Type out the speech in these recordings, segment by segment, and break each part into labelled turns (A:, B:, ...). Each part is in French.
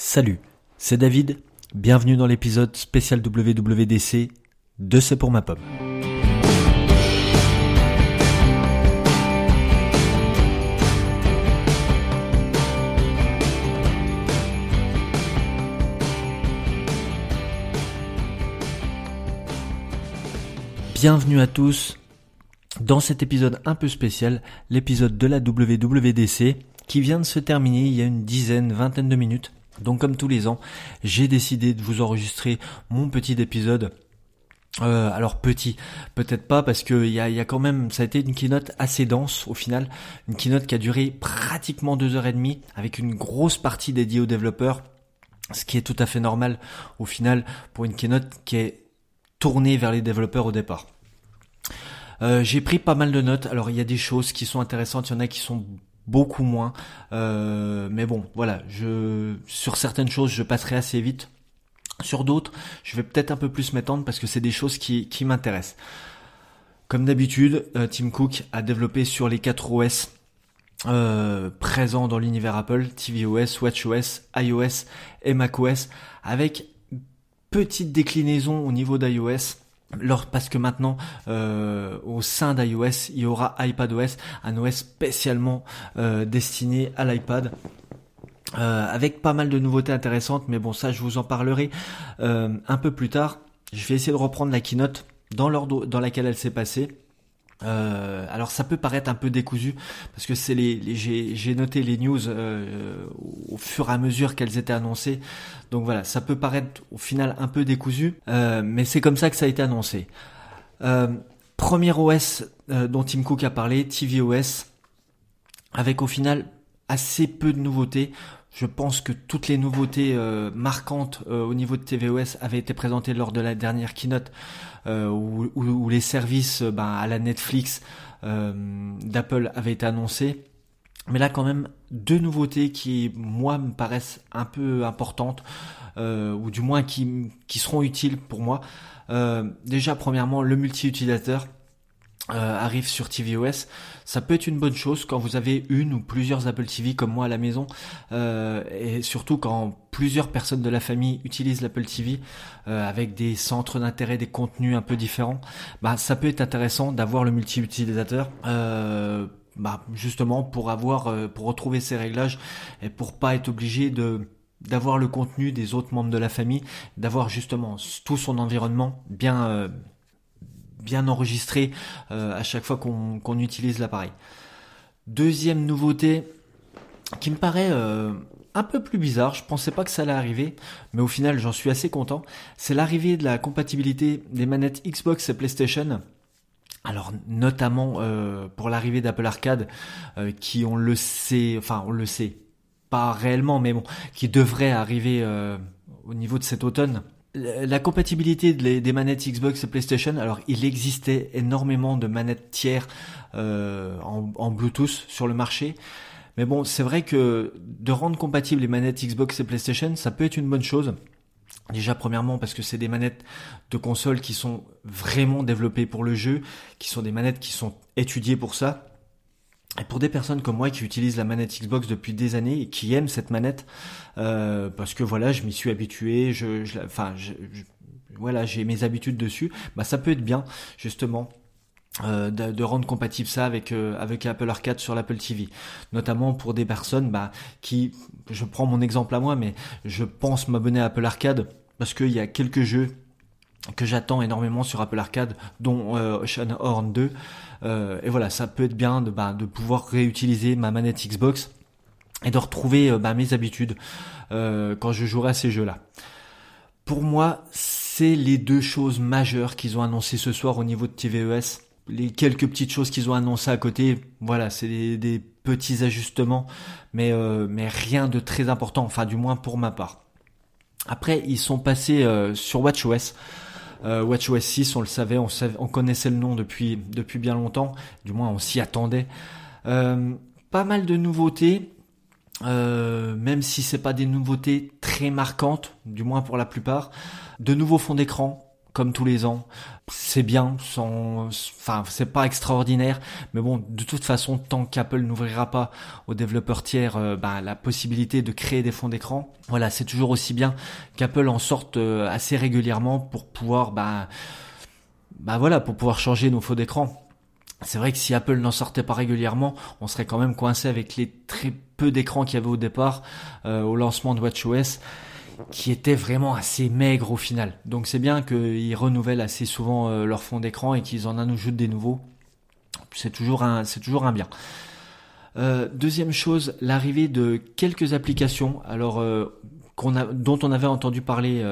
A: Salut, c'est David. Bienvenue dans l'épisode spécial WWDC de C'est pour ma pomme. Bienvenue à tous dans cet épisode un peu spécial, l'épisode de la WWDC qui vient de se terminer il y a une dizaine, vingtaine de minutes. Donc comme tous les ans, j'ai décidé de vous enregistrer mon petit épisode. Euh, alors petit, peut-être pas parce que y a, quand même, ça a été une keynote assez dense au final, une keynote qui a duré pratiquement deux heures et demie avec une grosse partie dédiée aux développeurs, ce qui est tout à fait normal au final pour une keynote qui est tourné vers les développeurs au départ. Euh, j'ai pris pas mal de notes. Alors il y a des choses qui sont intéressantes, il y en a qui sont beaucoup moins. Euh, mais bon, voilà, je sur certaines choses je passerai assez vite. Sur d'autres, je vais peut-être un peu plus m'étendre parce que c'est des choses qui, qui m'intéressent. Comme d'habitude, euh, Tim Cook a développé sur les 4 OS euh, présents dans l'univers Apple, tvOS, watchOS, iOS et macOS, avec petite déclinaison au niveau d'iOS. Parce que maintenant, euh, au sein d'iOS, il y aura iPadOS, un OS spécialement euh, destiné à l'iPad. Euh, avec pas mal de nouveautés intéressantes, mais bon ça je vous en parlerai un peu plus tard. Je vais essayer de reprendre la keynote dans l'ordre dans laquelle elle s'est passée. Euh, alors ça peut paraître un peu décousu parce que c'est les, j'ai noté les news euh, au fur et à mesure qu'elles étaient annoncées. Donc voilà, ça peut paraître au final un peu décousu, euh, mais c'est comme ça que ça a été annoncé. premier OS dont Tim Cook a parlé, tvOS, avec au final assez peu de nouveautés. Je pense que toutes les nouveautés marquantes au niveau de tvOS avaient été présentées lors de la dernière keynote euh, où, les services euh, ben, à la Netflix euh, d'Apple avaient été annoncés. Mais là quand même deux nouveautés qui moi me paraissent un peu importantes ou du moins qui, qui seront utiles pour moi. déjà premièrement le multi-utilisateur euh, arrive sur tvOS, ça peut être une bonne chose quand vous avez une ou plusieurs Apple TV comme moi à la maison, euh, et surtout quand plusieurs personnes de la famille utilisent l'Apple TV euh, avec des centres d'intérêt, des contenus un peu différents. Bah, ça peut être intéressant d'avoir le multi-utilisateur. bah, justement pour avoir pour retrouver ses réglages et pour pas être obligé de d'avoir le contenu des autres membres de la famille, d'avoir justement tout son environnement bien bien enregistré euh, à chaque fois qu'on utilise l'appareil. Deuxième nouveauté qui me paraît euh, un peu plus bizarre, je pensais pas que ça allait arriver, mais au final j'en suis assez content, c'est l'arrivée de la compatibilité des manettes Xbox et PlayStation. Alors notamment euh, pour l'arrivée d'Apple Arcade, qui on le sait, enfin on le sait pas réellement, mais bon, qui devrait arriver au niveau de cet automne la compatibilité des manettes Xbox et PlayStation, alors il existait énormément de manettes tiers euh, en, Bluetooth sur le marché, mais bon, c'est vrai que de rendre compatibles les manettes Xbox et PlayStation, ça peut être une bonne chose. Déjà premièrement parce que c'est des manettes de console qui sont vraiment développées pour le jeu, qui sont des manettes qui sont étudiées pour ça. Et pour des personnes comme moi qui utilisent la manette Xbox depuis des années et qui aiment cette manette, euh, parce que voilà, je m'y suis habitué, je, je enfin, je, voilà, j'ai mes habitudes dessus, bah ça peut être bien justement. Euh, de, de, rendre compatible ça avec euh, avec Apple Arcade sur l'Apple TV, notamment pour des personnes bah, qui, je prends mon exemple à moi, mais je pense m'abonner à Apple Arcade parce qu'il y a quelques jeux que j'attends énormément sur Apple Arcade, dont euh, Ocean Horn 2. Euh, et voilà, ça peut être bien de, bah, de pouvoir réutiliser ma manette Xbox et de retrouver euh, bah, mes habitudes quand je jouerai à ces jeux-là. Pour moi, c'est les deux choses majeures qu'ils ont annoncées ce soir au niveau de TVES. Les quelques petites choses qu'ils ont annoncées à côté, voilà, c'est des, des, petits ajustements, mais, mais rien de très important, enfin du moins pour ma part. Après, ils sont passés sur WatchOS. WatchOS 6, on le savait, on, connaissait le nom depuis depuis bien longtemps. Du moins, on s'y attendait. pas mal de nouveautés. Euh, même si c'est pas des nouveautés très marquantes, du moins pour la plupart, de nouveaux fonds d'écran comme tous les ans, c'est bien, enfin c'est pas extraordinaire, mais bon de toute façon tant qu'Apple n'ouvrira pas aux développeurs tiers euh, bah, la possibilité de créer des fonds d'écran, voilà c'est toujours aussi bien qu'Apple en sorte euh, assez régulièrement pour pouvoir bah bah voilà pour pouvoir changer nos fonds d'écran. C'est vrai que si Apple n'en sortait pas régulièrement, on serait quand même coincé avec les très peu d'écrans qu'il y avait au départ euh, au lancement de WatchOS qui était vraiment assez maigre au final. Donc c'est bien qu'ils renouvellent assez souvent euh, leur fond d'écran et qu'ils en ajoutent des nouveaux. C'est toujours un, c'est toujours un bien. Euh, deuxième chose, l'arrivée de quelques applications, alors a, dont on avait entendu parler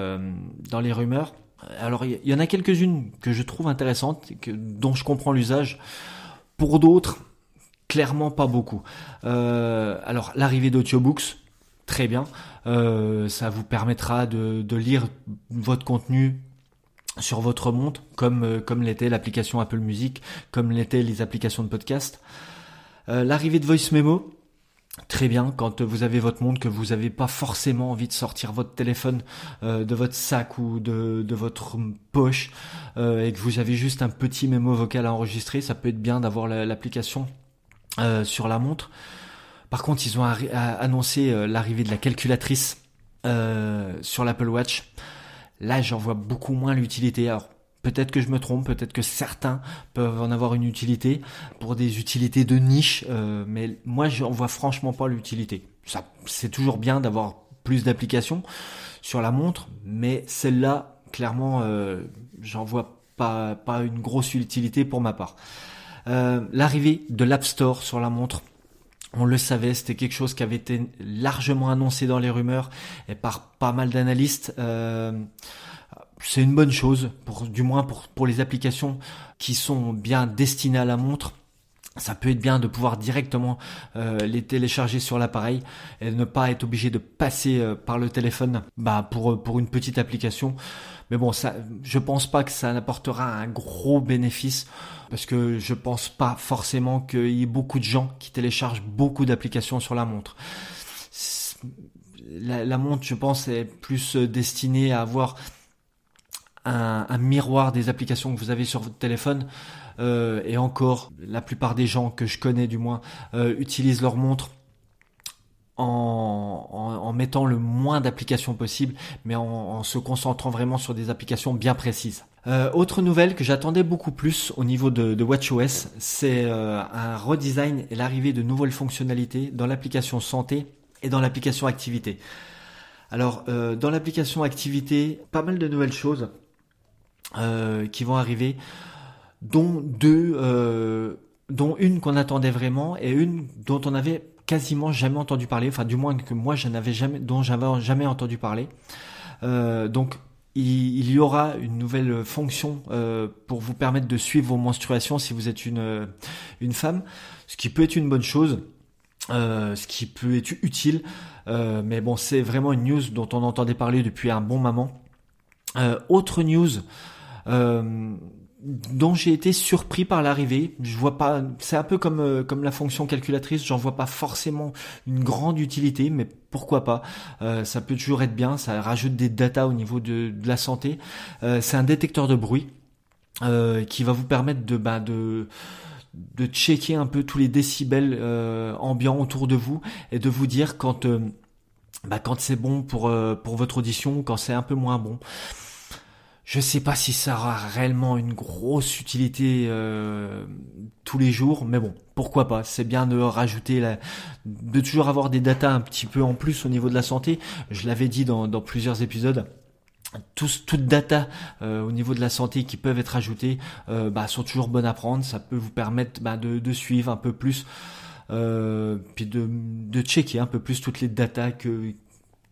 A: dans les rumeurs. Alors il y, en a quelques-unes que je trouve intéressantes, que, dont je comprends l'usage. Pour d'autres, clairement pas beaucoup. Euh, alors l'arrivée d'Audiobooks, très bien. Euh, ça vous permettra de, de, lire votre contenu sur votre montre, comme, euh, comme l'était l'application Apple Music, comme l'étaient les applications de podcast. l'arrivée de Voice Memo, Très bien, quand vous avez votre montre, que vous n'avez pas forcément envie de sortir votre téléphone euh, de votre sac ou de, de votre poche euh, et que vous avez juste un petit mémo vocal à enregistrer, ça peut être bien d'avoir l'application euh, sur la montre. Par contre, ils ont annoncé l'arrivée de la calculatrice sur l'Apple Watch. Là, j'en vois beaucoup moins l'utilité. Alors, Peut-être que je me trompe, peut-être que certains peuvent en avoir une utilité pour des utilités de niche, euh, mais moi j'en vois franchement pas l'utilité. Ça, c'est toujours bien d'avoir plus d'applications sur la montre, mais celle-là, clairement, euh, j'en vois pas pas une grosse utilité pour ma part. Euh, l'arrivée de l'App Store sur la montre. On le savait, c'était quelque chose qui avait été largement annoncé dans les rumeurs et par pas mal d'analystes. Euh, c'est une bonne chose, pour, du moins pour, les applications qui sont bien destinées à la montre. Ça peut être bien de pouvoir directement euh, les télécharger sur l'appareil et ne pas être obligé de passer euh, par le téléphone bah, pour, pour une petite application. Mais bon, ça, je pense pas que ça n'apportera un gros bénéfice parce que je pense pas forcément qu'il y ait beaucoup de gens qui téléchargent beaucoup d'applications sur la montre. La, montre, je pense, est plus destinée à avoir un, miroir des applications que vous avez sur votre téléphone. Euh, et encore, la plupart des gens que je connais du moins euh, utilisent leur montre en, en, mettant le moins d'applications possible, mais en, se concentrant vraiment sur des applications bien précises. Euh, autre nouvelle que j'attendais beaucoup plus au niveau de, de WatchOS, c'est un redesign et l'arrivée de nouvelles fonctionnalités dans l'application santé et dans l'application activité. Alors, dans l'application activité, pas mal de nouvelles choses. Euh, qui vont arriver, dont deux, euh, dont une qu'on attendait vraiment et une dont on avait quasiment jamais entendu parler, enfin du moins que moi je n'avais jamais, dont j'avais jamais entendu parler. Euh, donc il, y aura une nouvelle fonction euh, pour vous permettre de suivre vos menstruations si vous êtes une une femme, ce qui peut être une bonne chose, euh, ce qui peut être utile. mais bon, c'est vraiment une news dont on entendait parler depuis un bon moment. autre news euh, dont j'ai été surpris par l'arrivée. Je vois pas, c'est un peu comme euh, comme la fonction calculatrice, j'en vois pas forcément une grande utilité, mais pourquoi pas euh, Ça peut toujours être bien, ça rajoute des datas au niveau de, de la santé. c'est un détecteur de bruit qui va vous permettre de bah, de de checker un peu tous les décibels ambiants autour de vous et de vous dire quand bah, quand c'est bon pour pour votre audition, quand c'est un peu moins bon. Je sais pas si ça aura réellement une grosse utilité euh, tous les jours, mais bon, pourquoi pas. C'est bien de rajouter, la, de toujours avoir des datas un petit peu en plus au niveau de la santé. Je l'avais dit dans, dans plusieurs épisodes. Tous, toutes data euh, au niveau de la santé qui peuvent être ajoutées euh, bah, sont toujours bonnes à prendre. Ça peut vous permettre bah, de, de, suivre un peu plus, euh, puis de, de checker un peu plus toutes les datas que,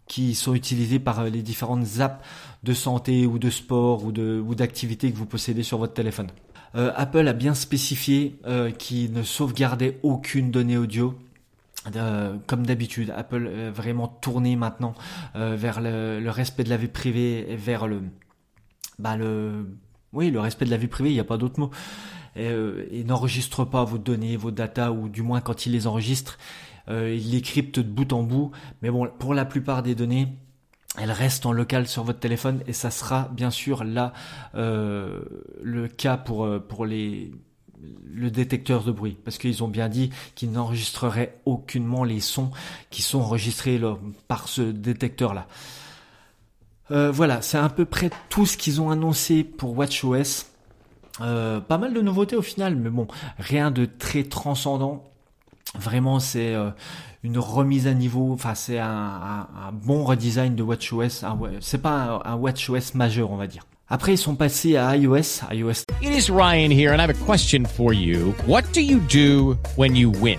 A: qui sont utilisés par euh, les différentes apps de santé ou de sport ou de ou d'activités que vous possédez sur votre téléphone. Euh, Apple a bien spécifié euh, qu'il ne sauvegardait aucune donnée audio. comme d'habitude, Apple est vraiment tourné maintenant vers le, respect de la vie privée et vers le, bah le, oui, le respect de la vie privée. Il n'y a pas d'autre mot. Et, n'enregistre pas vos données, vos datas, ou du moins quand il les enregistre, il les crypte de bout en bout. Mais bon, pour la plupart des données, elle reste en local sur votre téléphone et ça sera bien sûr là euh, le cas pour euh, pour les le détecteur de bruit parce qu'ils ont bien dit qu'ils n'enregistreraient aucunement les sons qui sont enregistrés par ce détecteur là. Euh, voilà, c'est à peu près tout ce qu'ils ont annoncé pour WatchOS. Euh, pas mal de nouveautés au final, mais bon, rien de très transcendant. Vraiment, c'est euh, une remise à niveau. Enfin, c'est un, un, un, bon redesign de WatchOS. C'est pas un, un WatchOS majeur, on va dire. Après, ils sont passés à iOS. iOS.
B: It is Ryan here, and I have a question for you. What do you do when you win?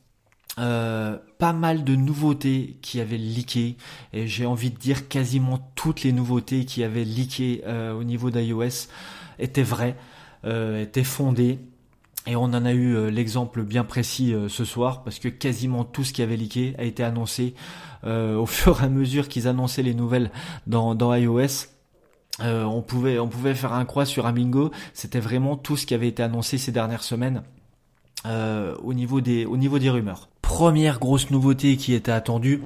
A: Euh, pas mal de nouveautés qui avaient leaké et j'ai envie de dire quasiment toutes les nouveautés qui avaient leaké euh, au niveau d'iOS étaient vraies, euh, étaient fondées et on en a eu l'exemple bien précis ce soir parce que quasiment tout ce qui avait leaké a été annoncé au fur et à mesure qu'ils annonçaient les nouvelles dans, dans iOS. on pouvait on pouvait faire un croix sur Amingo, c'était vraiment tout ce qui avait été annoncé ces dernières semaines. au niveau des au niveau des rumeurs première grosse nouveauté qui était attendue,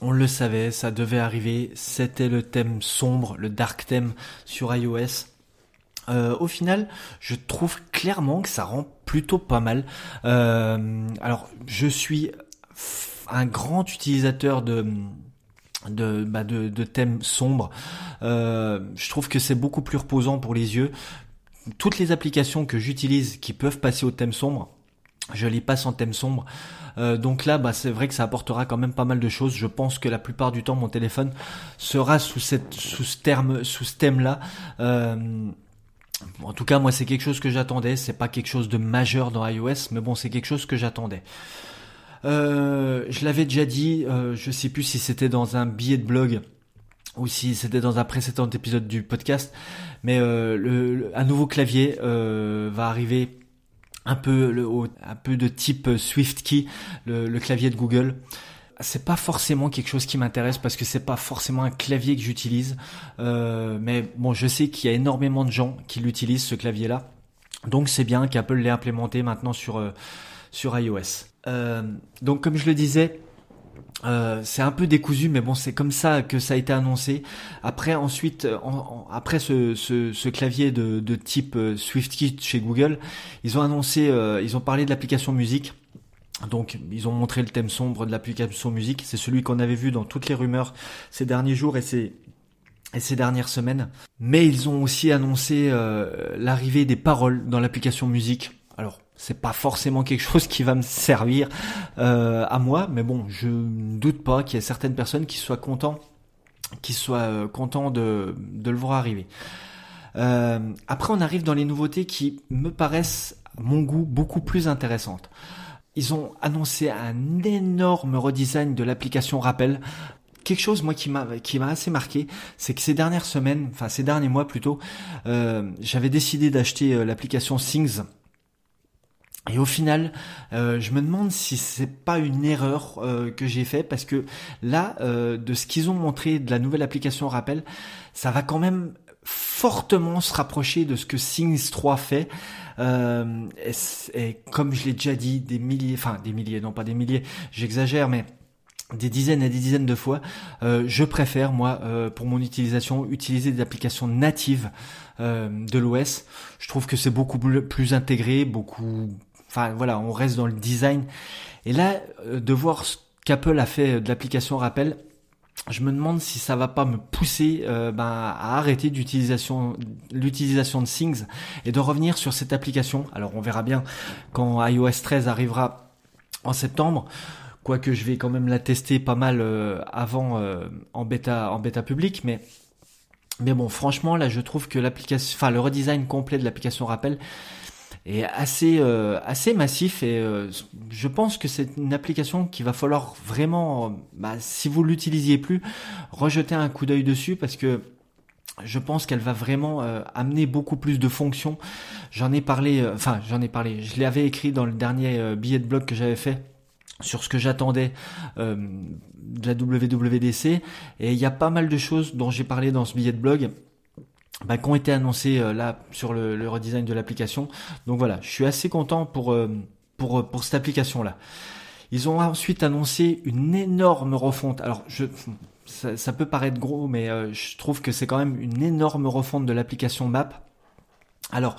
A: on le savait, ça devait arriver, c'était le thème sombre, le dark theme sur iOS. Euh, au final, je trouve clairement que ça rend plutôt pas mal. Euh, alors, je suis un grand utilisateur de bah thèmes sombres. Euh, je trouve que c'est beaucoup plus reposant pour les yeux. Toutes les applications que j'utilise qui peuvent passer au thème sombre, je les passe en thème sombre. Euh, donc là, bah, c'est vrai que ça apportera quand même pas mal de choses. Je pense que la plupart du temps, mon téléphone sera sous ce terme, sous ce thème-là. Euh, en tout cas, moi, c'est quelque chose que j'attendais. C'est pas quelque chose de majeur dans iOS, mais bon, c'est quelque chose que j'attendais. Euh, je l'avais déjà dit, je sais plus si c'était dans un billet de blog ou si c'était dans un précédent épisode du podcast, mais un nouveau clavier va arriver un peu le, un peu de type SwiftKey, le, le clavier de Google. C'est pas forcément quelque chose qui m'intéresse parce que c'est pas forcément un clavier que j'utilise. Euh, mais bon, je sais qu'il y a énormément de gens qui l'utilisent ce clavier-là. Donc c'est bien qu'Apple l'ait implémenté maintenant sur euh, sur iOS. Euh, donc comme je le disais, euh, c'est un peu décousu, mais bon, c'est comme ça que ça a été annoncé. Après, ensuite, euh, après ce, clavier de, type euh, SwiftKey chez Google, ils ont annoncé, ils ont parlé de l'application musique. Donc, ils ont montré le thème sombre de l'application musique. C'est celui qu'on avait vu dans toutes les rumeurs ces derniers jours et ces et ces dernières semaines. Mais ils ont aussi annoncé l'arrivée des paroles dans l'application musique. Alors, c'est pas forcément quelque chose qui va me servir euh, à moi, mais bon, je ne doute pas qu'il y ait certaines personnes qui soient contents, qui soient euh, contents de, le voir arriver. Euh, après, on arrive dans les nouveautés qui me paraissent, à mon goût, beaucoup plus intéressantes. Ils ont annoncé un énorme redesign de l'application Rappel. Quelque chose moi qui m'a qui m'a assez marqué, c'est que ces dernières semaines, enfin ces derniers mois plutôt, euh, j'avais décidé d'acheter l'application Things et au final, euh, je me demande si c'est pas une erreur euh, que j'ai fait parce que là, euh, de ce qu'ils ont montré de la nouvelle application rappel, ça va quand même fortement se rapprocher de ce que Things 3 fait. Et, et, comme je l'ai déjà dit des milliers, enfin des milliers, non pas des milliers, j'exagère, mais des dizaines et des dizaines de fois, je préfère moi pour mon utilisation utiliser des applications natives de l'OS. Je trouve que c'est beaucoup plus intégré, beaucoup Enfin voilà, on reste dans le design. Et là, euh, de voir ce qu'Apple a fait de l'application rappel, je me demande si ça va pas me pousser euh, ben, à arrêter d'utilisation l'utilisation de Things et de revenir sur cette application. Alors on verra bien quand iOS 13 arrivera en septembre quoique je vais quand même la tester pas mal avant en bêta en bêta public, mais mais bon, franchement, là, je trouve que l'application, enfin, le redesign complet de l'application Rappel est assez euh, assez massif et euh, je pense que c'est une application qu'il va falloir vraiment, bah, si vous l'utilisiez plus, rejeter un coup d'œil dessus parce que je pense qu'elle va vraiment euh, amener beaucoup plus de fonctions. J'en ai parlé, enfin j'en ai parlé, je l'avais écrit dans le dernier billet de blog que j'avais fait sur ce que j'attendais euh, de la WWDC et il y a pas mal de choses dont j'ai parlé dans ce billet de blog bah, qui ont été annoncées euh, là sur le, le redesign de l'application. Donc voilà, je suis assez content pour euh, pour pour cette application là. Ils ont ensuite annoncé une énorme refonte. Alors je ça, ça peut paraître gros, mais je trouve que c'est quand même une énorme refonte de l'application Map. Alors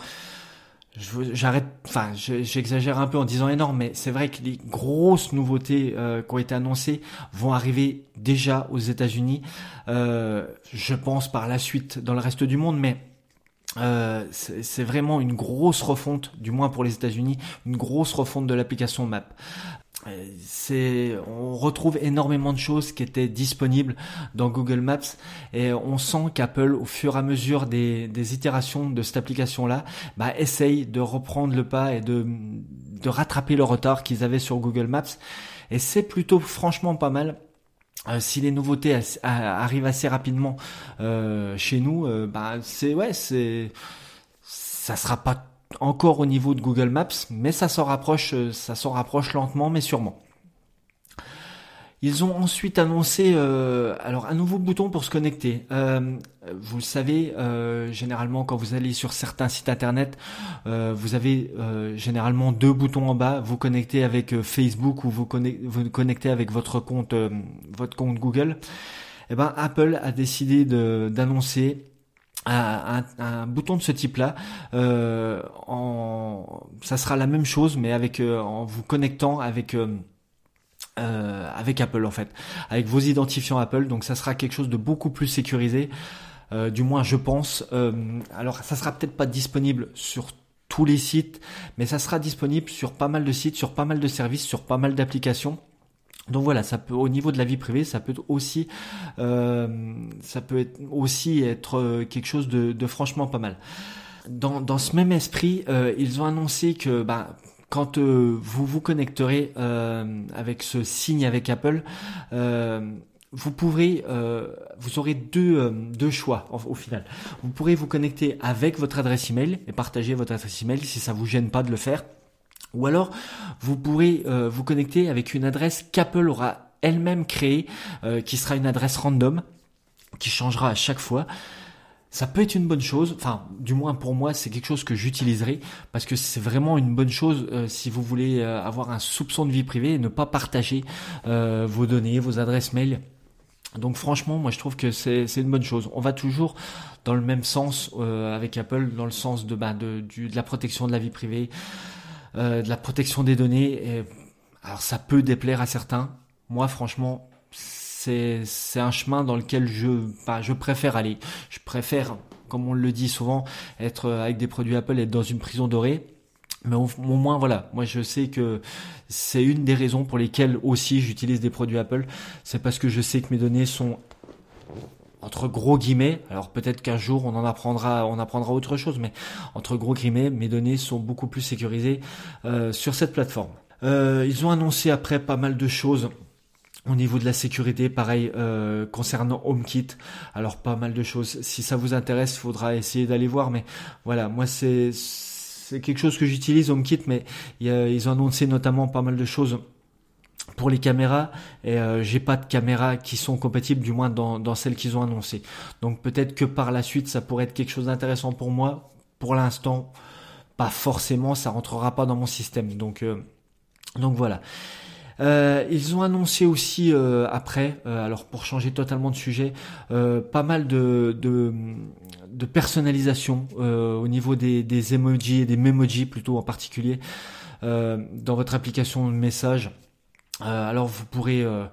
A: j'arrête, enfin, j'exagère un peu en disant énorme, mais c'est vrai que les grosses nouveautés euh, qui ont été annoncées vont arriver déjà aux États-Unis. Euh, je pense par la suite dans le reste du monde, mais euh, c'est vraiment une grosse refonte, du moins pour les États-Unis, une grosse refonte de l'application Map. Euh, on retrouve énormément de choses qui étaient disponibles dans Google Maps et on sent qu'Apple, au fur et à mesure des, itérations de cette application-là, bah, essaye de reprendre le pas et de, rattraper le retard qu'ils avaient sur Google Maps. Et c'est plutôt franchement pas mal. Euh, si les nouveautés arrivent assez rapidement euh, chez nous, bah c'est ouais, c'est ça sera pas encore au niveau de Google Maps, mais ça s'en rapproche, euh, ça s'en rapproche lentement mais sûrement. Ils ont ensuite annoncé euh, alors un nouveau bouton pour se connecter. Euh, vous le savez, généralement quand vous allez sur certains sites internet, vous avez généralement deux boutons en bas. Vous connectez avec Facebook ou vous, connectez, vous connectez avec votre compte, votre compte Google. Eh ben Apple a décidé d'annoncer un, un, bouton de ce type-là, euh, en, ça sera la même chose, mais avec euh, en vous connectant avec euh, euh, avec Apple en fait, avec vos identifiants Apple. Donc ça sera quelque chose de beaucoup plus sécurisé, euh, du moins je pense. alors ça sera peut-être pas disponible sur tous les sites, mais ça sera disponible sur pas mal de sites, sur pas mal de services, sur pas mal d'applications. Donc voilà, ça peut au niveau de la vie privée, ça peut aussi, euh, ça peut être aussi être euh, quelque chose de, franchement pas mal. Dans, dans ce même esprit, euh, ils ont annoncé que bah, quand vous vous connecterez avec ce signe avec Apple, vous pourrez, vous aurez deux, deux choix au, final. Vous pourrez vous connecter avec votre adresse email et partager votre adresse email si ça vous gêne pas de le faire. Ou alors, vous pourrez euh, vous connecter avec une adresse qu'Apple aura elle-même créée, euh, qui sera une adresse random, qui changera à chaque fois. Ça peut être une bonne chose, enfin du moins pour moi c'est quelque chose que j'utiliserai parce que c'est vraiment une bonne chose euh, si vous voulez avoir un soupçon de vie privée et ne pas partager vos données, vos adresses mail. Donc franchement moi je trouve que c'est une bonne chose. On va toujours dans le même sens avec Apple, dans le sens de, bah, de, de la protection de la vie privée, euh, de la protection des données. Et, alors ça peut déplaire à certains. Moi, franchement, c'est c'est un chemin dans lequel je bah, je préfère aller. Je préfère, comme on le dit souvent, être avec des produits Apple, être dans une prison dorée. Mais au moins voilà, moi je sais que c'est une des raisons pour lesquelles aussi j'utilise des produits Apple. C'est parce que je sais que mes données sont entre gros guillemets, alors peut-être qu'un jour on en apprendra, on apprendra autre chose, mais entre gros guillemets, mes données sont beaucoup plus sécurisées euh, sur cette plateforme. Euh, ils ont annoncé après pas mal de choses au niveau de la sécurité, pareil euh, concernant HomeKit. Alors pas mal de choses. Si ça vous intéresse, faudra essayer d'aller voir. Mais voilà, moi c'est c'est quelque chose que j'utilise HomeKit, mais ils ont annoncé notamment pas mal de choses pour les caméras et euh, j'ai pas de caméras qui sont compatibles du moins dans, dans celles qu'ils ont annoncées. Donc peut-être que par la suite ça pourrait être quelque chose d'intéressant pour moi. Pour l'instant, pas forcément, ça rentrera pas dans mon système. Donc euh, donc voilà. Euh, ils ont annoncé aussi euh, après, alors pour changer totalement de sujet, pas mal de, de, de personnalisation au niveau des, des emojis et des memojis plutôt en particulier dans votre application de message. Euh, alors vous pourrez euh,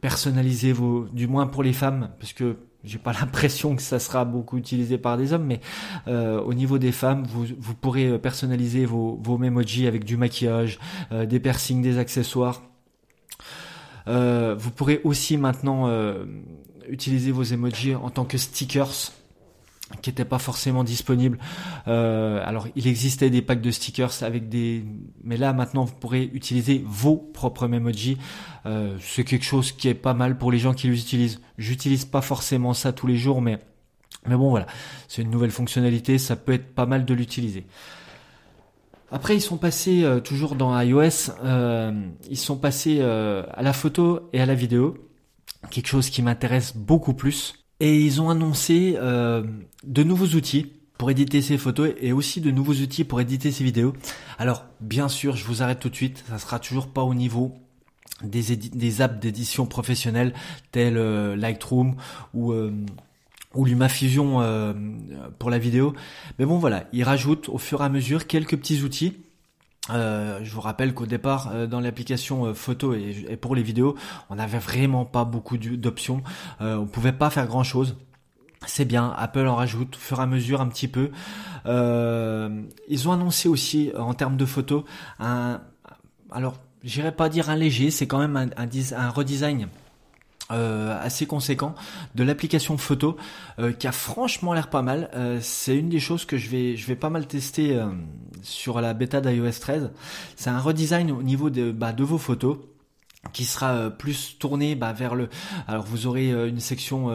A: personnaliser vos, du moins pour les femmes, parce que j'ai pas l'impression que ça sera beaucoup utilisé par des hommes, mais euh, au niveau des femmes, vous, vous pourrez personnaliser vos, vos memojis avec du maquillage, des piercings, des accessoires. Vous pourrez aussi maintenant utiliser vos emojis en tant que stickers qui n'étaient pas forcément disponibles. Euh, alors il existait des packs de stickers avec des, mais là maintenant vous pourrez utiliser vos propres emojis. Euh, c'est quelque chose qui est pas mal pour les gens qui les utilisent. J'utilise pas forcément ça tous les jours, mais mais bon voilà, c'est une nouvelle fonctionnalité, ça peut être pas mal de l'utiliser. Après, ils sont passés euh, toujours dans iOS, euh, ils sont passés à la photo et à la vidéo, quelque chose qui m'intéresse beaucoup plus. Et ils ont annoncé de nouveaux outils pour éditer ces photos et aussi de nouveaux outils pour éditer ces vidéos. Alors, bien sûr, je vous arrête tout de suite, ça sera toujours pas au niveau des, apps d'édition professionnelle telles Lightroom ou ou LumaFusion euh, pour la vidéo. Mais bon voilà, il rajoute au fur et à mesure quelques petits outils. Euh, je vous rappelle qu'au départ, euh, dans l'application photo et, pour les vidéos, on n'avait vraiment pas beaucoup d'options. on pouvait pas faire grand chose. C'est bien, Apple en rajoute au fur et à mesure un petit peu. ils ont annoncé aussi en termes de photos un, alors j'irais pas dire un léger, c'est quand même un redesign euh, assez conséquent de l'application photo euh, qui a franchement l'air pas mal. Euh, c'est une des choses que je vais je vais pas mal tester sur la bêta d'iOS 13. C'est un redesign au niveau de bah, de vos photos qui sera plus tourné bah, vers le alors vous aurez une section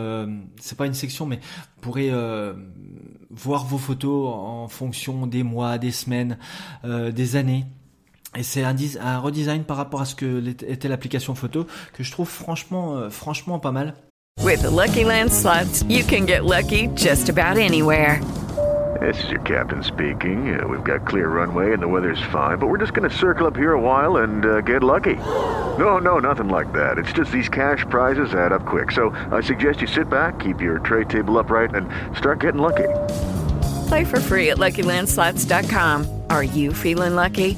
A: c'est pas une section mais vous pourrez voir vos photos en fonction des mois des semaines des années et c'est un, un, redesign par rapport à ce que était l'application photo que je trouve franchement, euh, franchement pas mal.
C: With the Lucky Land slots, you can get lucky just about anywhere.
D: This is your captain speaking. Uh, we've got clear runway and the weather's fine, but we're just going to circle up here a while and uh, get lucky. No, no, nothing like that. It's just these cash prizes add up quick. So I suggest you sit back, keep your tray table upright, and start getting lucky.
C: Play for free at LuckyLandSlots.com. Are you feeling lucky?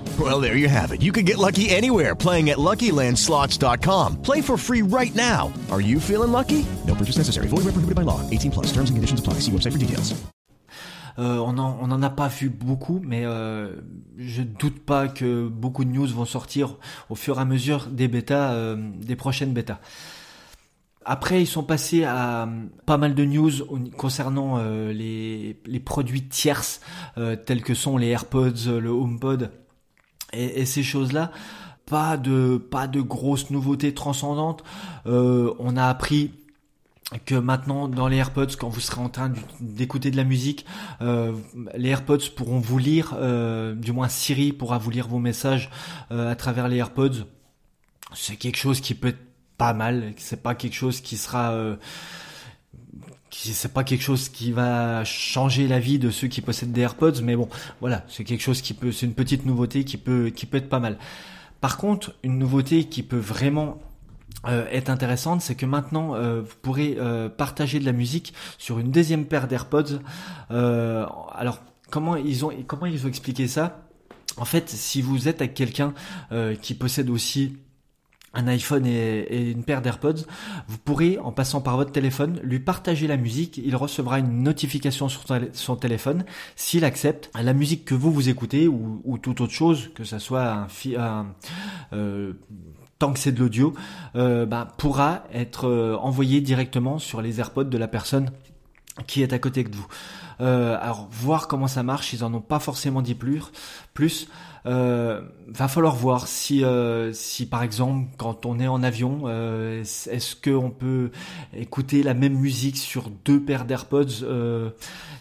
E: Well, there you have it. You can get lucky anywhere playing at LuckyLandSlots.com. Play for free right now. Are you feeling lucky? No purchase necessary. Void where prohibited by law. 18 plus. Terms and conditions apply. See website for details.
A: Euh, on a pas vu beaucoup, mais euh, je doute pas que beaucoup de news vont sortir au fur et à mesure des bêtas, euh, des prochaines bêtas. Après, ils sont passés à pas mal de news concernant euh, les, produits tierces, euh, tels que les AirPods, le HomePod et, et ces choses-là. Pas de pas de grosses nouveautés transcendantes. Euh, on a appris que maintenant dans les AirPods, quand vous serez en train d'écouter de la musique, euh, les AirPods pourront vous lire, euh, du moins Siri pourra vous lire vos messages euh, à travers les AirPods. C'est quelque chose qui peut être pas mal. C'est pas quelque chose qui sera euh, c'est pas quelque chose qui va changer la vie de ceux qui possèdent des AirPods, mais bon, voilà, c'est quelque chose qui peut, c'est une petite nouveauté qui peut, qui peut être pas mal. Par contre, une nouveauté qui peut vraiment euh, est intéressante, c'est que maintenant euh, vous pourrez euh, partager de la musique sur une deuxième paire d'AirPods. Euh, alors comment ils ont comment ils ont expliqué ça? En fait, si vous êtes avec quelqu'un qui possède aussi un iPhone et, une paire d'AirPods, vous pourrez, en passant par votre téléphone, lui partager la musique. Il recevra une notification sur son téléphone s'il accepte la musique que vous vous écoutez ou, ou toute autre chose, que ce soit un, un euh, tant que c'est de l'audio, euh, bah, pourra être euh, envoyé directement sur les AirPods de la personne qui est à côté de vous. Euh, alors voir comment ça marche, ils en ont pas forcément dit plus. Plus, euh, va falloir voir si, euh, si par exemple quand on est en avion, euh, est-ce que on peut écouter la même musique sur deux paires d'AirPods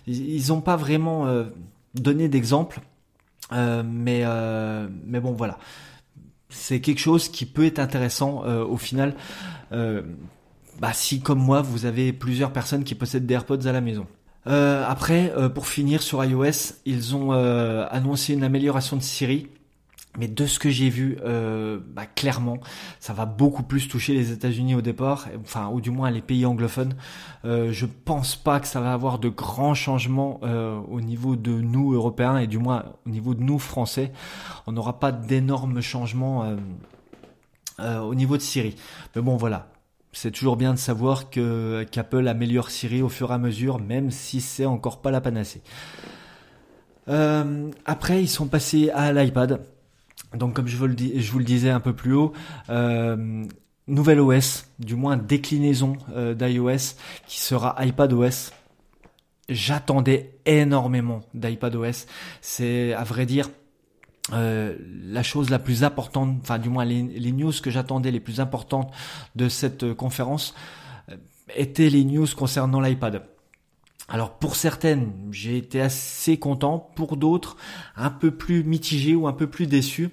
A: Ils n'ont pas vraiment donné d'exemple, mais mais bon voilà c'est quelque chose qui peut être intéressant euh, au final. Euh, bah, si comme moi vous avez plusieurs personnes qui possèdent des AirPods à la maison. Euh, après, pour finir sur iOS, ils ont annoncé une amélioration de Siri Mais de ce que j'ai vu, euh, bah, clairement, ça va beaucoup plus toucher les États-Unis au départ, enfin ou du moins les pays anglophones. Euh, je pense pas que ça va avoir de grands changements euh, au niveau de nous Européens et du moins au niveau de nous Français. On n'aura pas d'énormes changements euh, euh, au niveau de Siri. Mais bon, voilà. C'est toujours bien de savoir que qu'Apple améliore Siri au fur et à mesure, même si c'est encore pas la panacée. Euh, après, ils sont passés à l'iPad. Donc, comme je vous le, disais un peu plus haut, euh, nouvelle OS, du moins déclinaison euh, d'iOS, qui sera iPadOS. J'attendais énormément d'iPadOS. C'est, à vrai dire, euh, la chose la plus importante, enfin du moins les, news que j'attendais les plus importantes de cette euh, conférence euh, étaient les news concernant l'iPad. Alors pour certaines, j'ai été assez content, pour d'autres, un peu plus mitigé ou un peu plus déçu.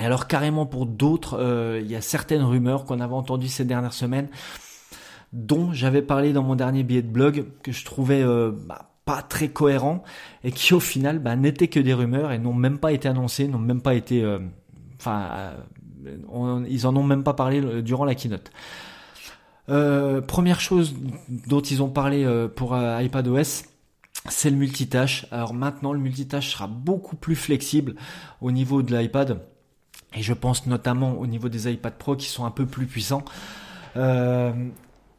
A: Et alors carrément pour d'autres, il y a certaines rumeurs qu'on avait entendues ces dernières semaines, dont j'avais parlé dans mon dernier billet de blog, que je trouvais bah, pas très cohérent et qui au final bah, n'étaient que des rumeurs et n'ont même pas été annoncés, n'ont même pas été, euh, enfin, euh, ils en ont même pas parlé euh, durant la keynote. Euh, première chose dont ils ont parlé euh, pour iPadOS, c'est le multitâche. Alors maintenant, le multitâche sera beaucoup plus flexible au niveau de l'iPad. Et je pense notamment au niveau des iPad Pro qui sont un peu plus puissants. Euh,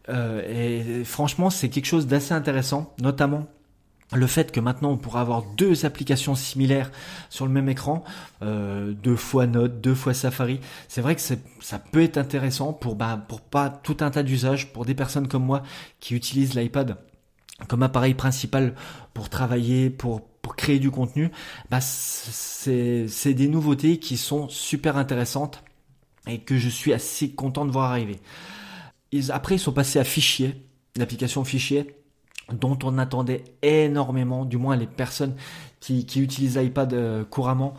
A: euh, et franchement, c'est quelque chose d'assez intéressant, notamment le fait que maintenant on pourra avoir deux applications similaires sur le même écran, euh, deux fois Note, deux fois Safari. C'est vrai que ça peut être intéressant pour bah, pour pas tout un tas d'usages pour des personnes comme moi qui utilisent l'iPad comme appareil principal pour travailler, pour pour créer du contenu. Bah c'est c'est des nouveautés qui sont super intéressantes et que je suis assez content de voir arriver. Ils, après, ils sont passés à Fichier, l'application Fichier, dont on attendait énormément, du moins les personnes qui, utilisent l'iPad euh, couramment,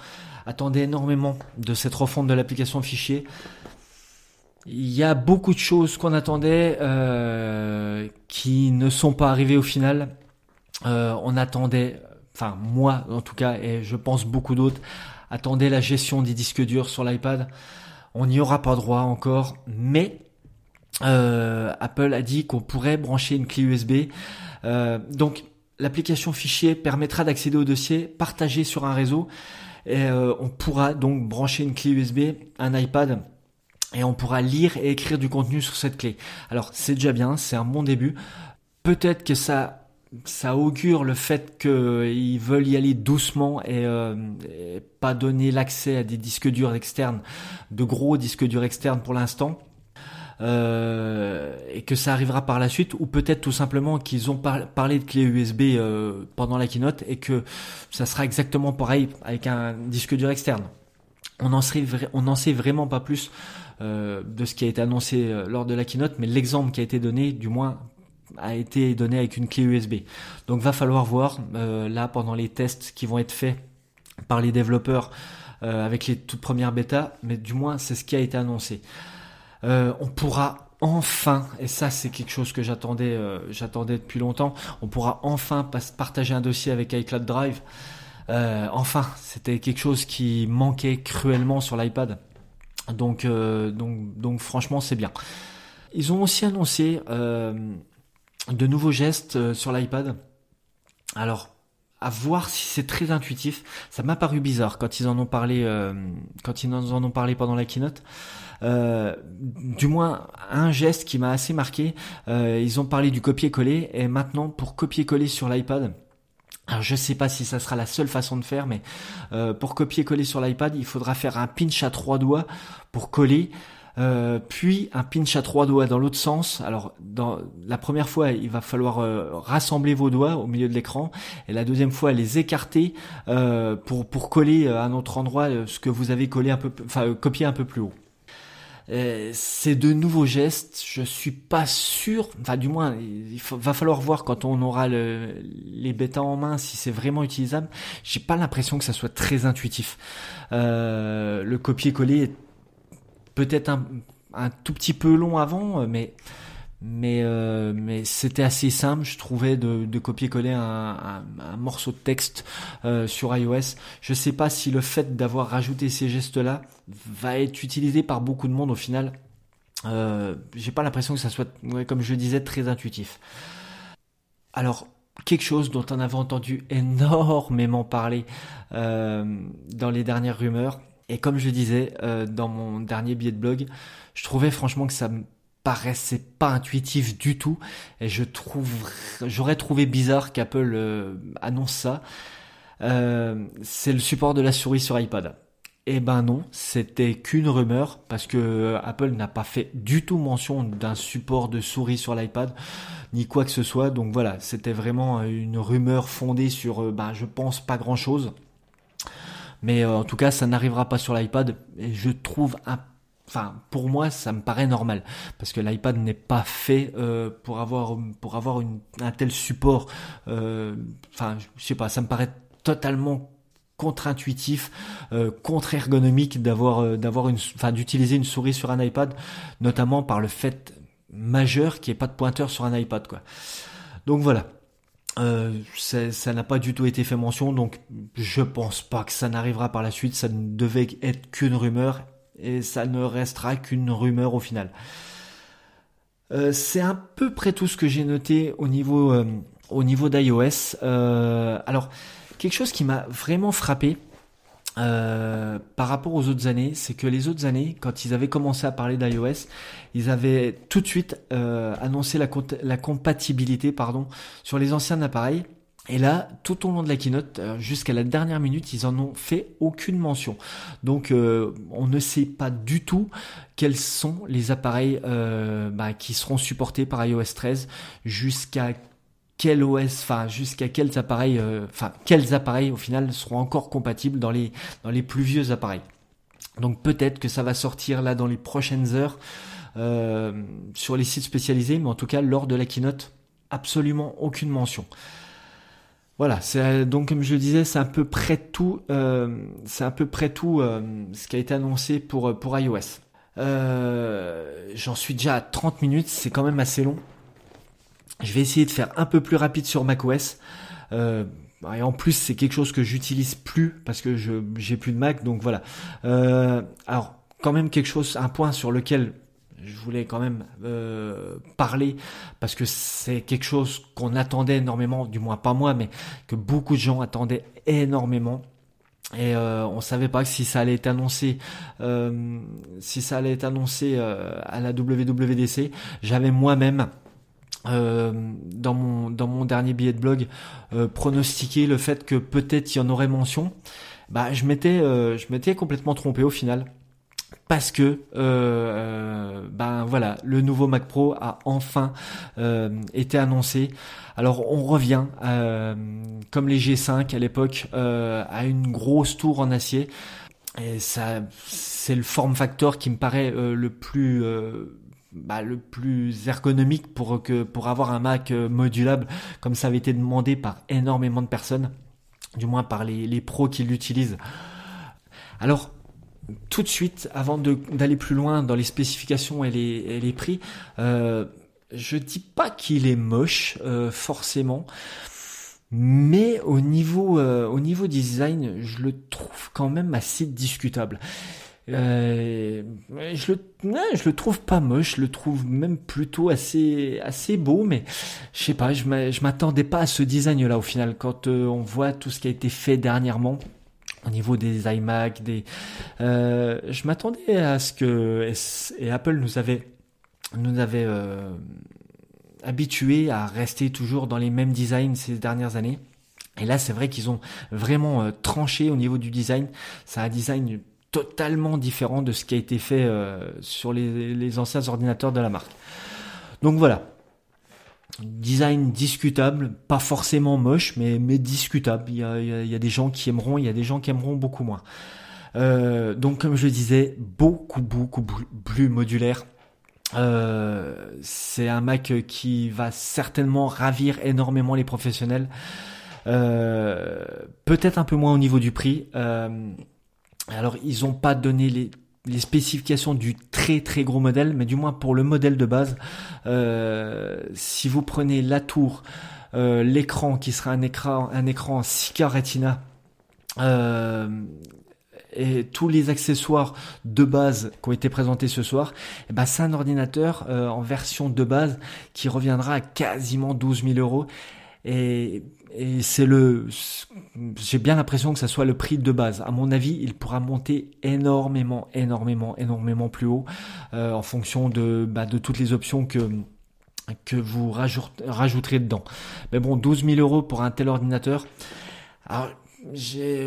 A: attendaient énormément de cette refonte de l'application Fichier. Il y a beaucoup de choses qu'on attendait euh, qui ne sont pas arrivées au final. Euh, on attendait, enfin moi en tout cas, et je pense beaucoup d'autres, attendaient la gestion des disques durs sur l'iPad. On n'y aura pas droit encore, mais Apple a dit qu'on pourrait brancher une clé USB. Euh, donc l'application fichier permettra d'accéder au dossier partagé sur un réseau et euh, on pourra donc brancher une clé USB, un iPad et on pourra lire et écrire du contenu sur cette clé. Alors c'est déjà bien, c'est un bon début. Peut-être que ça augure le fait qu'ils veulent y aller doucement euh, et pas donner l'accès à des disques durs externes, de gros disques durs externes pour l'instant. Euh, et que ça arrivera par la suite, ou peut-être tout simplement qu'ils ont par- parlé de clé USB euh, pendant la keynote et que ça sera exactement pareil avec un disque dur externe. On n'en sait, vraiment pas plus euh, de ce qui a été annoncé lors de la keynote, mais l'exemple qui a été donné, du moins, a été donné avec une clé USB. Donc va falloir voir là pendant les tests qui vont être faits par les développeurs avec les toutes premières bêtas, mais du moins c'est ce qui a été annoncé. Euh, on pourra enfin, et ça c'est quelque chose que j'attendais, euh, j'attendais depuis longtemps, on pourra enfin partager un dossier avec iCloud Drive. Euh, enfin, c'était quelque chose qui manquait cruellement sur l'iPad. Donc, donc, donc franchement c'est bien. Ils ont aussi annoncé de nouveaux gestes sur l'iPad. Alors, à voir si c'est très intuitif. Ça m'a paru bizarre quand ils en ont parlé, euh, quand ils en ont parlé pendant la keynote. Euh, du moins, un geste qui m'a assez marqué. euh, ils ont parlé du copier-coller et maintenant pour copier-coller sur l'iPad. Alors je sais pas si ça sera la seule façon de faire, mais pour copier-coller sur l'iPad, il faudra faire un pinch à trois doigts pour coller. Euh, puis un pinch à trois doigts dans l'autre sens. Alors dans la première fois, il va falloir euh, rassembler vos doigts au milieu de l'écran, et la deuxième fois, les écarter euh, pour pour coller à un autre endroit euh, ce que vous avez collé un peu, enfin euh, copié un peu plus haut. Euh, ces deux nouveaux gestes, je suis pas sûr, enfin du moins, il va falloir voir quand on aura le, les bêtas en main si c'est vraiment utilisable. J'ai pas l'impression que ça soit très intuitif. Euh, le copier-coller est peut-être un, un tout petit peu long avant, euh, mais mais euh, mais c'était assez simple je trouvais de, de copier-coller un, un, morceau de texte euh, sur iOS. Je sais pas si le fait d'avoir rajouté ces gestes là va être utilisé par beaucoup de monde au final euh, j'ai pas l'impression que ça soit ouais, comme je disais très intuitif. Alors quelque chose dont on avait entendu énormément parler euh, dans les dernières rumeurs et comme je disais euh, dans mon dernier billet de blog je trouvais franchement que ça me paraissait pas intuitif du tout et je trouve j'aurais trouvé bizarre qu'Apple euh, annonce ça. Euh, c'est le support de la souris sur iPad. Eh ben non, c'était qu'une rumeur parce que Apple n'a pas fait du tout mention d'un support de souris sur l'iPad ni quoi que ce soit. Donc voilà, c'était vraiment une rumeur fondée sur, euh, ben je pense pas grand chose. Mais euh, en tout cas, ça n'arrivera pas sur l'iPad et je trouve un Enfin, pour moi, ça me paraît normal parce que l'iPad n'est pas fait euh, pour avoir pour avoir une, un tel support. Euh, enfin, je sais pas, ça me paraît totalement contre-intuitif, euh, contre-ergonomique d'avoir euh, d'avoir une, enfin d'utiliser une souris sur un iPad, notamment par le fait majeur qu'il n'y ait pas de pointeur sur un iPad, quoi. Donc voilà. Euh, ça n'a pas du tout été fait mention, donc je pense pas que ça n'arrivera par la suite. Ça ne devait être qu'une rumeur et ça ne restera qu'une rumeur au final. Euh, c'est à peu près tout ce que j'ai noté au niveau euh, au niveau d'iOS. Euh, alors quelque chose qui m'a vraiment frappé euh, par rapport aux autres années, c'est que les autres années, quand ils avaient commencé à parler d'iOS, ils avaient tout de suite annoncé la, compatibilité pardon sur les anciens appareils et là, tout au long de la keynote, euh, jusqu'à la dernière minute, ils en ont fait aucune mention. Donc, euh, on ne sait pas du tout quels sont les appareils euh, bah, qui seront supportés par iOS 13 jusqu'à quel OS, enfin jusqu'à quels appareils, euh, enfin quels appareils au final seront encore compatibles dans les dans les plus vieux appareils. Donc peut-être que ça va sortir là dans les prochaines heures sur les sites spécialisés, mais en tout cas lors de la keynote, absolument aucune mention. Voilà, c'est donc comme je le disais, c'est à peu près tout, euh, c'est à peu près tout euh, ce qui a été annoncé pour euh, pour iOS. Euh, J'en suis déjà à 30 minutes, c'est quand même assez long. Je vais essayer de faire un peu plus rapide sur macOS. Euh, et en plus, c'est quelque chose que j'utilise plus parce que je j'ai plus de Mac, donc voilà. Euh, alors, quand même quelque chose, un point sur lequel je voulais quand même euh, parler parce que c'est quelque chose qu'on attendait énormément, du moins pas moi, mais que beaucoup de gens attendaient énormément. Et euh, on savait pas si ça allait être annoncé, euh, si ça allait être annoncé euh, à la WWDC. J'avais moi-même euh, dans mon dans mon dernier billet de blog euh, pronostiqué le fait que peut-être il y en aurait mention. Bah je m'étais je m'étais complètement trompé au final parce que euh, euh, ben voilà le nouveau Mac Pro a enfin euh, été annoncé. Alors on revient euh, comme les G5 à l'époque euh, à une grosse tour en acier et ça c'est le form factor qui me paraît euh, le plus bah, le plus ergonomique pour que pour avoir un Mac modulable comme ça avait été demandé par énormément de personnes, du moins par les, les pros qui l'utilisent. Alors tout de suite, avant d'aller plus loin dans les spécifications et les, les prix, euh, je dis pas qu'il est moche euh, forcément, mais au niveau euh, au niveau design, je le trouve quand même assez discutable. Euh, je le je le trouve pas moche, je le trouve même plutôt assez assez beau, mais je sais pas, je m'attendais pas à ce design là au final quand euh, on voit tout ce qui a été fait dernièrement au niveau des iMac, des, euh, je m'attendais à ce que et Apple nous avait nous avait euh, habitués à rester toujours dans les mêmes designs ces dernières années. Et là, c'est vrai qu'ils ont vraiment euh, tranché au niveau du design. C'est un design totalement différent de ce qui a été fait euh, sur les, anciens ordinateurs de la marque. Donc voilà, design discutable, pas forcément moche, mais, discutable. Il y, a, des gens qui aimeront, il y a des gens qui aimeront beaucoup moins. Euh, donc comme je disais, beaucoup beaucoup plus modulaire. Euh, c'est un Mac qui va certainement ravir énormément les professionnels. Peut-être un peu moins au niveau du prix. Alors ils ont pas donné les spécifications du très très gros modèle, mais du moins pour le modèle de base, euh, si vous prenez la tour, euh, l'écran qui sera un écran un écran 6K Retina. Euh, et tous les accessoires de base qui ont été présentés ce soir, eh ben c'est un ordinateur en version de base qui reviendra à quasiment 12 000 euros. Et, et c'est le, j'ai bien l'impression que ça soit le prix de base. À mon avis, il pourra monter énormément, énormément, énormément plus haut euh, en fonction de, bah, de toutes les options que que vous rajouterez dedans. Mais bon, 12 000 euros pour un tel ordinateur. Alors,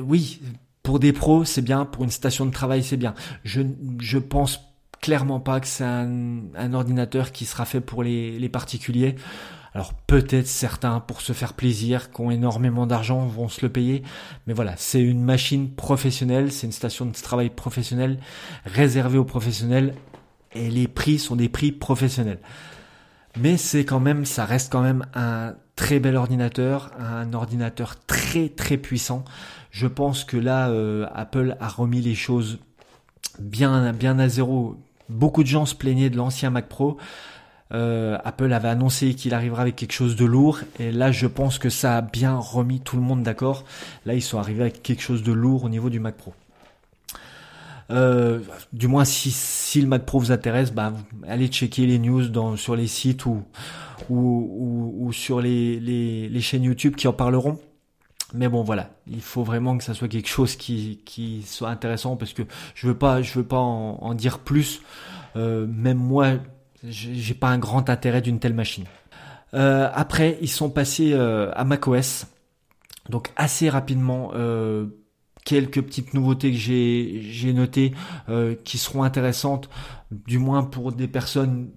A: oui, pour des pros, c'est bien. Pour une station de travail, c'est bien. Je, je pense clairement pas que c'est un, ordinateur qui sera fait pour les particuliers. Alors peut-être certains pour se faire plaisir, qui ont énormément d'argent, vont se le payer. Mais voilà, c'est une machine professionnelle, c'est une station de travail professionnelle, réservée aux professionnels. Et les prix sont des prix professionnels. Mais c'est quand même, ça reste quand même un très bel ordinateur, un ordinateur très très puissant. Je pense que là, euh, Apple a remis les choses bien bien à zéro. Beaucoup de gens se plaignaient de l'ancien Mac Pro. Euh, Apple avait annoncé qu'il arrivera avec quelque chose de lourd et là je pense que ça a bien remis tout le monde d'accord. Là ils sont arrivés avec quelque chose de lourd au niveau du Mac Pro. Euh, du moins si, si le Mac Pro vous intéresse, bah, allez checker les news sur les sites ou, sur les, chaînes YouTube qui en parleront. Mais bon voilà, il faut vraiment que ça soit quelque chose qui, soit intéressant parce que je veux pas je veux pas en, en dire plus. Euh, même moi, j'ai pas un grand intérêt d'une telle machine. Euh, après, ils sont passés euh, à macOS, donc assez rapidement. Euh, quelques petites nouveautés que j'ai notées euh, qui seront intéressantes, du moins pour des personnes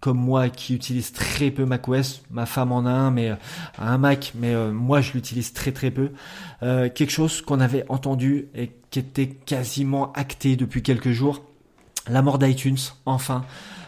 A: comme moi qui utilisent très peu macOS. Ma femme en a un, mais a un Mac, mais moi je l'utilise très très peu. Quelque chose qu'on avait entendu et qui était quasiment acté depuis quelques jours. La mort d'iTunes, enfin.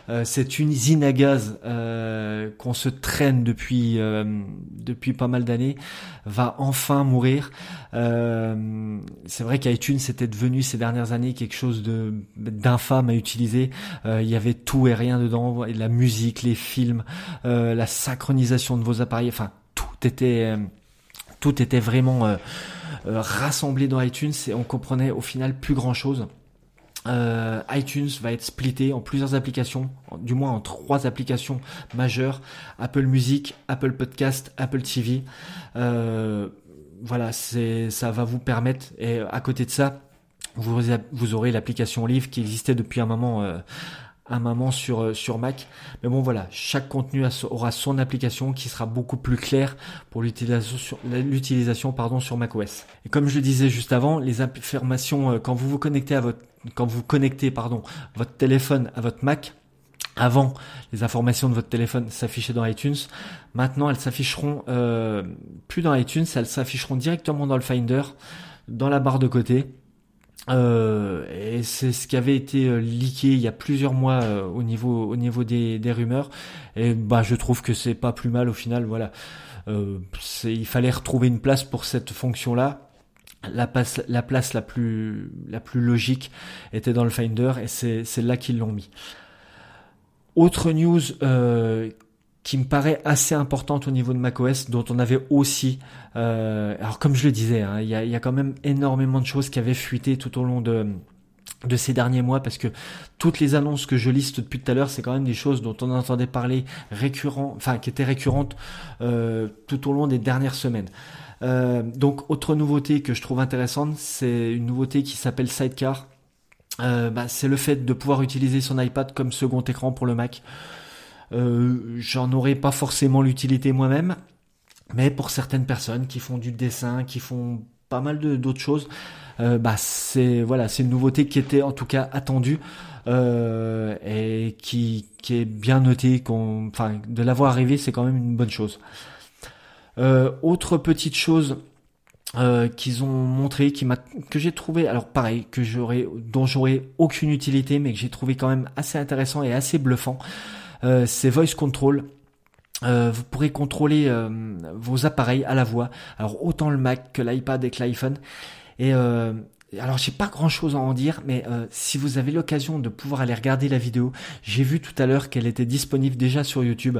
A: Euh, cette usine à gaz euh, qu'on se traîne depuis euh, depuis pas mal d'années va enfin mourir. C'est vrai qu'iTunes c'était devenu ces dernières années quelque chose de d'infâme à utiliser. il y avait tout et rien dedans, la musique, les films, la synchronisation de vos appareils, enfin tout était tout était vraiment rassemblé dans iTunes et on comprenait au final plus grand chose. Euh, iTunes va être splitté en plusieurs applications, du moins en trois applications majeures Apple Music, Apple Podcast, Apple TV. Euh, voilà, c'est ça va vous permettre. Et à côté de ça, vous, aurez l'application Live qui existait depuis un moment. Un moment sur euh, sur Mac. Mais bon voilà, chaque contenu aura son application qui sera beaucoup plus claire pour l'utilisation l'utilisation pardon sur macOS. Et comme je le disais juste avant, les informations euh, quand vous vous connectez à votre quand vous connectez pardon, votre téléphone à votre Mac, avant, les informations de votre téléphone s'affichaient dans iTunes. Maintenant, elles s'afficheront euh, plus dans iTunes, elles s'afficheront directement dans le Finder, dans la barre de côté. Euh, et c'est ce qui avait été euh, leaké il y a plusieurs mois euh, au niveau au niveau des, des rumeurs. Et bah je trouve que c'est pas plus mal au final. Voilà, euh, il fallait retrouver une place pour cette fonction là la place, la place la plus, la plus logique était dans le Finder et c'est là qu'ils l'ont mis. Autre news euh, qui me paraît assez importante au niveau de macOS, dont on avait aussi, euh, alors comme je le disais, hein, il y, a, y, a, quand même énormément de choses qui avaient fuité tout au long de de ces derniers mois parce que toutes les annonces que je liste depuis tout à l'heure c'est quand même des choses dont on entendait parler récurrent enfin qui étaient récurrentes euh, tout au long des dernières semaines euh, donc autre nouveauté que je trouve intéressante, c'est une nouveauté qui s'appelle Sidecar. Euh, bah, c'est le fait de pouvoir utiliser son iPad comme second écran pour le Mac. Euh, J'en aurais pas forcément l'utilité moi-même, mais pour certaines personnes qui font du dessin, qui font pas mal d'autres choses, euh, bah c'est voilà, c'est une nouveauté qui était en tout cas attendue euh, et qui, est bien notée. Enfin, de l'avoir arrivé, c'est quand même une bonne chose. Autre petite chose qu'ils ont montré, qui m'a, que j'ai trouvé, alors pareil, que j'aurais, dont j'aurais aucune utilité, mais que j'ai trouvé quand même assez intéressant et assez bluffant, c'est Voice Control. Euh, vous pourrez contrôler euh, vos appareils à la voix, alors autant le Mac que l'iPad et que l'iPhone. Et alors j'ai pas grand chose à en dire, mais euh, si vous avez l'occasion de pouvoir aller regarder la vidéo, j'ai vu tout à l'heure qu'elle était disponible déjà sur YouTube.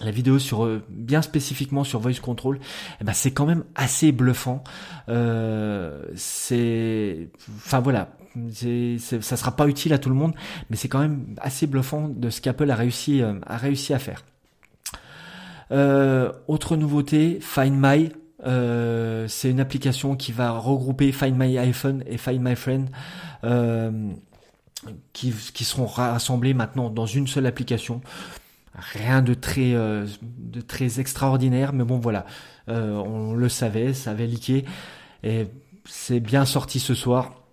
A: La vidéo sur euh, bien spécifiquement sur Voice Control, eh ben c'est quand même assez bluffant. Euh, c'est, enfin voilà, c'est, ça sera pas utile à tout le monde, mais c'est quand même assez bluffant de ce qu'Apple a réussi a réussi à faire. autre nouveauté, Find My. Euh, c'est une application qui va regrouper Find My iPhone et Find My Friend. Euh, qui, seront rassemblés maintenant dans une seule application. Rien de très, euh, de très extraordinaire, mais bon voilà, on le savait, ça avait leaké et c'est bien sorti ce soir.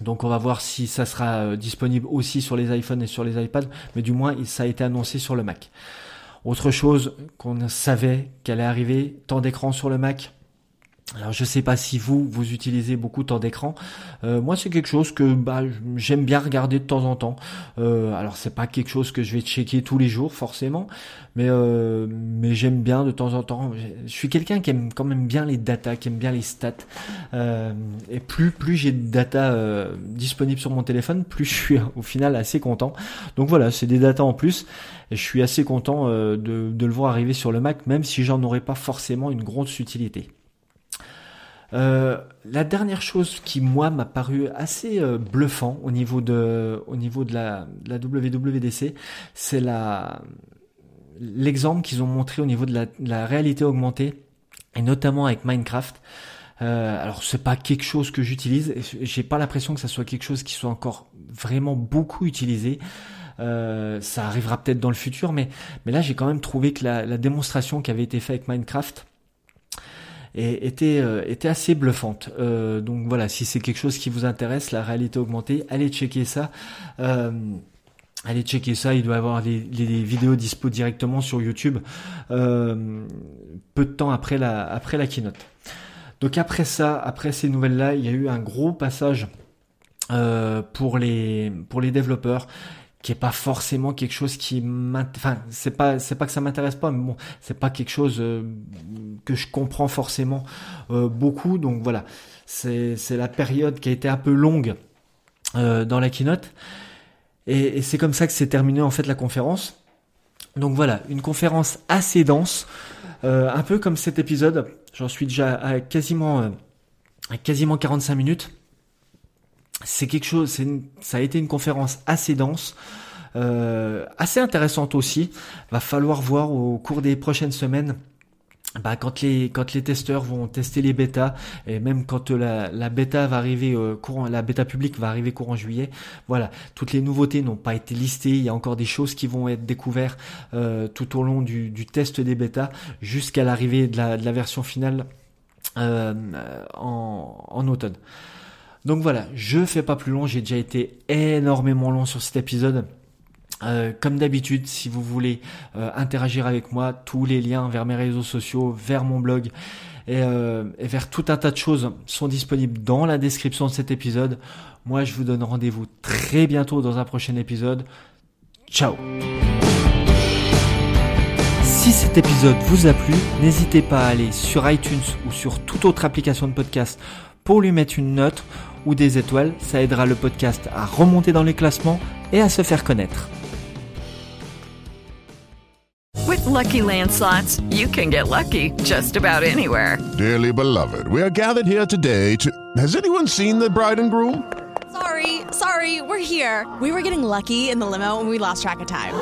A: Donc on va voir si ça sera disponible aussi sur les iPhones et sur les iPads, mais du moins ça a été annoncé sur le Mac. Autre chose qu'on savait qu'elle allait arriver, temps d'écran sur le Mac. Alors je sais pas si vous vous utilisez beaucoup de temps d'écran. Euh, moi c'est quelque chose que bah, j'aime bien regarder de temps en temps. Euh, alors c'est pas quelque chose que je vais checker tous les jours forcément, mais euh, mais j'aime bien de temps en temps. Je suis quelqu'un qui aime quand même bien les data, qui aime bien les stats. Euh, et plus plus j'ai de data disponibles sur mon téléphone, plus je suis au final assez content. Donc voilà, c'est des data en plus. Et je suis assez content de, de le voir arriver sur le Mac, même si j'en aurais pas forcément une grosse utilité. Euh, la dernière chose qui moi m'a paru assez euh, bluffant au niveau de au niveau de la, la WWDC, c'est la l'exemple qu'ils ont montré au niveau de la, réalité augmentée et notamment avec Minecraft. Euh, alors c'est pas quelque chose que j'utilise, j'ai pas l'impression que ça soit quelque chose qui soit encore vraiment beaucoup utilisé. Euh, ça arrivera peut-être dans le futur, mais mais là j'ai quand même trouvé que la, la démonstration qui avait été faite avec Minecraft et était, euh, était assez bluffante. Euh, donc voilà, si c'est quelque chose qui vous intéresse, la réalité augmentée, allez checker ça. Euh, allez checker ça, il doit y avoir les, les vidéos dispo directement sur YouTube peu de temps après la, après la keynote. Donc après ça, après ces nouvelles-là, il y a eu un gros passage pour les pour les développeurs qui est pas forcément quelque chose qui enfin c'est pas c'est pas que ça m'intéresse pas mais bon c'est pas quelque chose euh, que je comprends forcément euh, beaucoup. Donc voilà. C'est c'est la période qui a été un peu longue euh, dans la keynote. Et, et c'est comme ça que s'est terminé en fait la conférence. Donc voilà une conférence assez dense un peu comme cet épisode. J'en suis déjà à quasiment à quasiment 45 minutes c'est quelque chose, c'est ça a été une conférence assez dense, euh, assez intéressante aussi. Va falloir voir au cours des prochaines semaines. Bah, quand les testeurs vont tester les bêtas et même quand la, la bêta va arriver euh, la bêta publique va arriver courant juillet voilà toutes les nouveautés n'ont pas été listées il y a encore des choses qui vont être découvertes euh, tout au long du, test des bêtas jusqu'à l'arrivée de la, version finale euh, en automne donc voilà, je fais pas plus long, j'ai déjà été énormément long sur cet épisode. Euh, comme d'habitude, si vous voulez euh, interagir avec moi, tous les liens vers mes réseaux sociaux, vers mon blog et, euh, et, vers tout un tas de choses sont disponibles dans la description de cet épisode. Moi, je vous donne rendez-vous très bientôt dans un prochain épisode. Ciao Si cet épisode vous a plu, n'hésitez pas à aller sur iTunes ou sur toute autre application de podcast pour lui mettre une note ou des étoiles, ça aidera le podcast à remonter dans les classements et à se faire connaître.
C: With lucky landslots, you can get lucky just about anywhere.
F: Dearly beloved, we are gathered here today to. Has anyone seen the bride and groom?
G: Sorry, sorry, we're here. We were getting lucky in the limo and we lost track of time.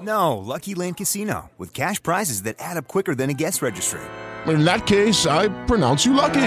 H: No, Lucky Land Casino, with cash prizes that add up quicker than a guest registry.
F: In that case, I pronounce you lucky.